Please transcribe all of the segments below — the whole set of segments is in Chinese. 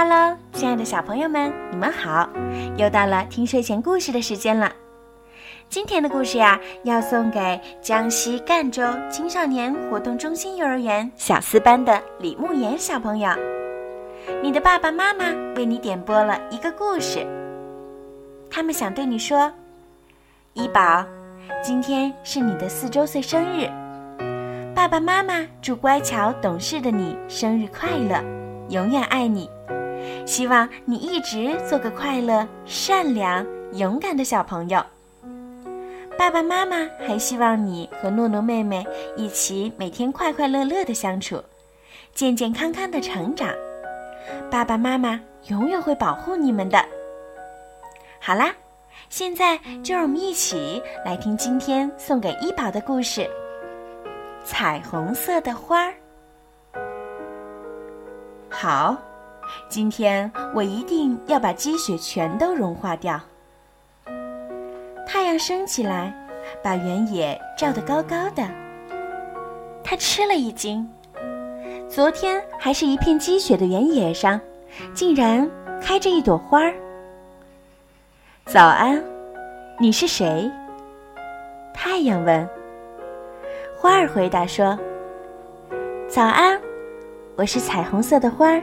Hello，亲爱的小朋友们，你们好！又到了听睡前故事的时间了。今天的故事呀，要送给江西赣州青少年活动中心幼儿园小四班的李慕言小朋友。你的爸爸妈妈为你点播了一个故事，他们想对你说：“一宝，今天是你的四周岁生日，爸爸妈妈祝乖巧懂事的你生日快乐，永远爱你。”希望你一直做个快乐、善良、勇敢的小朋友。爸爸妈妈还希望你和诺诺妹妹一起每天快快乐乐的相处，健健康康的成长。爸爸妈妈永远会保护你们的。好啦，现在就让我们一起来听今天送给一宝的故事《彩虹色的花儿》。好。今天我一定要把积雪全都融化掉。太阳升起来，把原野照得高高的。他吃了一惊，昨天还是一片积雪的原野上，竟然开着一朵花儿。早安，你是谁？太阳问。花儿回答说：“早安，我是彩虹色的花儿。”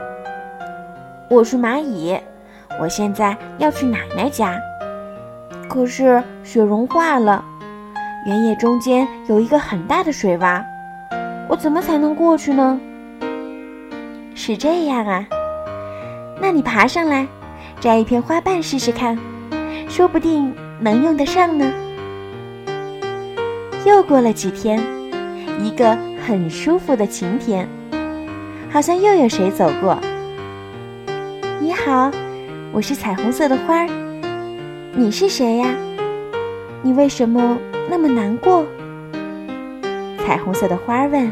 我是蚂蚁，我现在要去奶奶家，可是雪融化了，原野中间有一个很大的水洼，我怎么才能过去呢？是这样啊，那你爬上来，摘一片花瓣试试看，说不定能用得上呢。又过了几天，一个很舒服的晴天，好像又有谁走过。好，我是彩虹色的花儿。你是谁呀？你为什么那么难过？彩虹色的花儿问。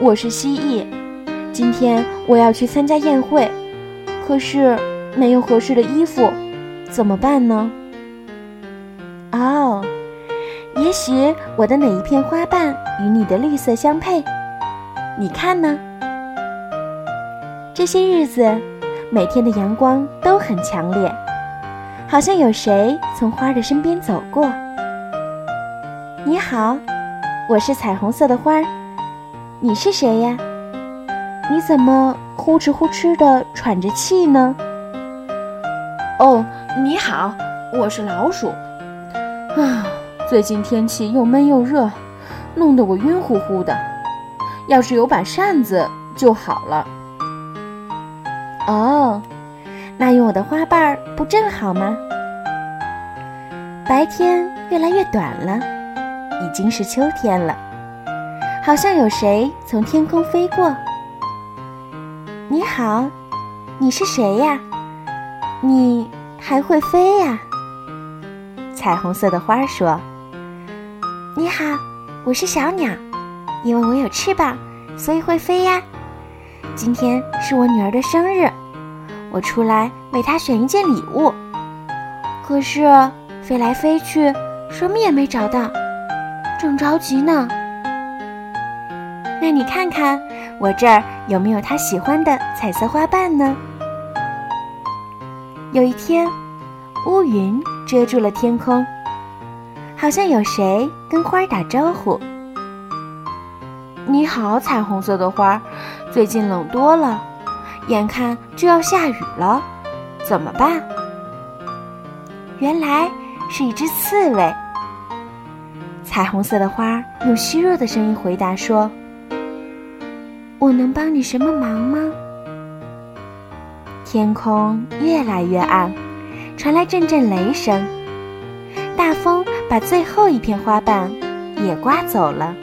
我是蜥蜴，今天我要去参加宴会，可是没有合适的衣服，怎么办呢？哦，也许我的哪一片花瓣与你的绿色相配？你看呢？这些日子。每天的阳光都很强烈，好像有谁从花的身边走过。你好，我是彩虹色的花，你是谁呀？你怎么呼哧呼哧的喘着气呢？哦，你好，我是老鼠。啊，最近天气又闷又热，弄得我晕乎乎的。要是有把扇子就好了。哦，那用我的花瓣儿不正好吗？白天越来越短了，已经是秋天了，好像有谁从天空飞过。你好，你是谁呀？你还会飞呀？彩虹色的花说：“你好，我是小鸟，因为我有翅膀，所以会飞呀。”今天是我女儿的生日，我出来为她选一件礼物，可是飞来飞去，什么也没找到，正着急呢。那你看看我这儿有没有她喜欢的彩色花瓣呢？有一天，乌云遮住了天空，好像有谁跟花儿打招呼：“你好，彩虹色的花。”最近冷多了，眼看就要下雨了，怎么办？原来是一只刺猬。彩虹色的花用虚弱的声音回答说：“我能帮你什么忙吗？”天空越来越暗，传来阵阵雷声，大风把最后一片花瓣也刮走了。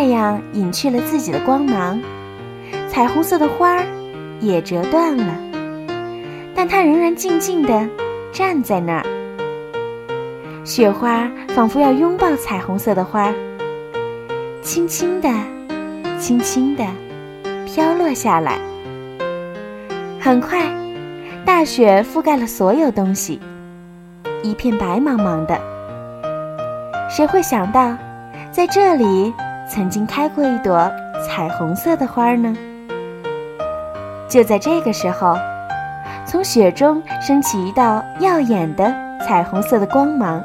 太阳隐去了自己的光芒，彩虹色的花儿也折断了，但它仍然静静地站在那儿。雪花仿佛要拥抱彩虹色的花，轻轻地、轻轻地飘落下来。很快，大雪覆盖了所有东西，一片白茫茫的。谁会想到，在这里曾经开过一朵彩虹色的花呢？就在这个时候，从雪中升起一道耀眼的彩虹色的光芒，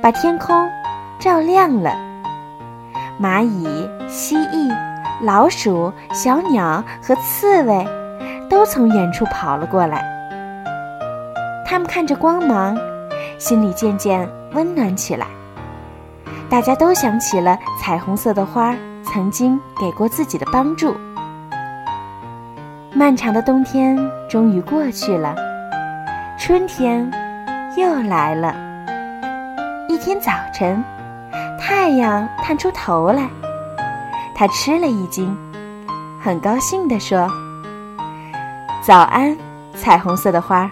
把天空照亮了。蚂蚁、蜥蜴、老鼠、小鸟和刺猬都从远处跑了过来。他们看着光芒，心里渐渐温暖起来。大家都想起了彩虹色的花曾经给过自己的帮助。漫长的冬天终于过去了，春天又来了。一天早晨，太阳探出头来，他吃了一惊，很高兴地说：“早安，彩虹色的花，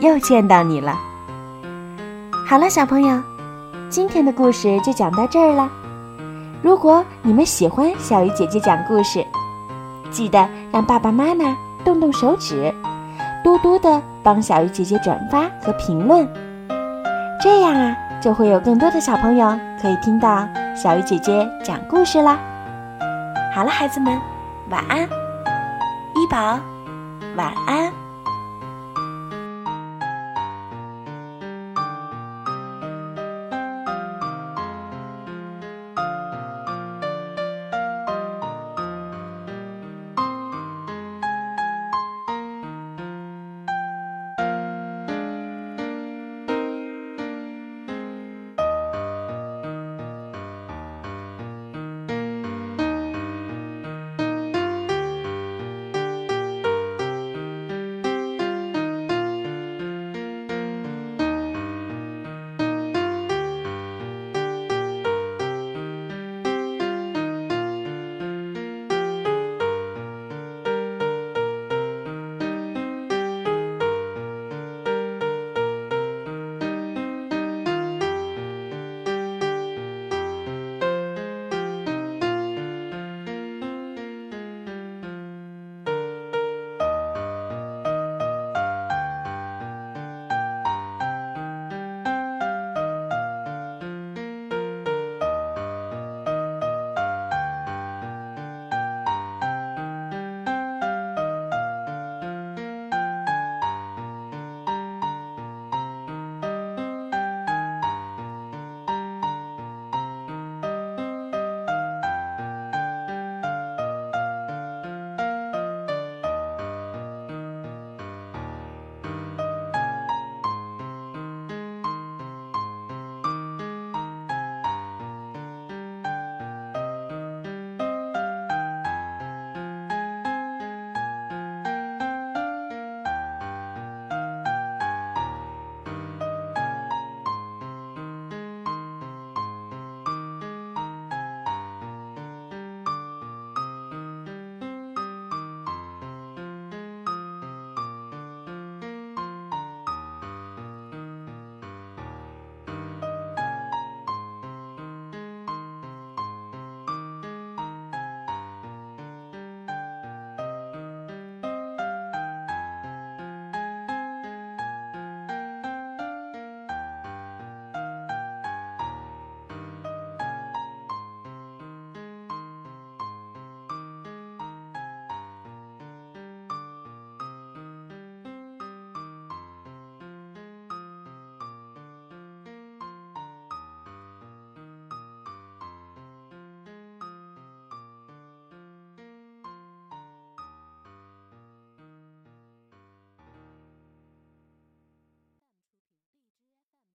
又见到你了。”好了，小朋友，今天的故事就讲到这儿了。如果你们喜欢小鱼姐姐讲故事，记得让爸爸妈妈动动手指，多多的帮小鱼姐姐转发和评论，这样啊，就会有更多的小朋友可以听到小鱼姐姐讲故事啦。好了，孩子们，晚安，一宝，晚安。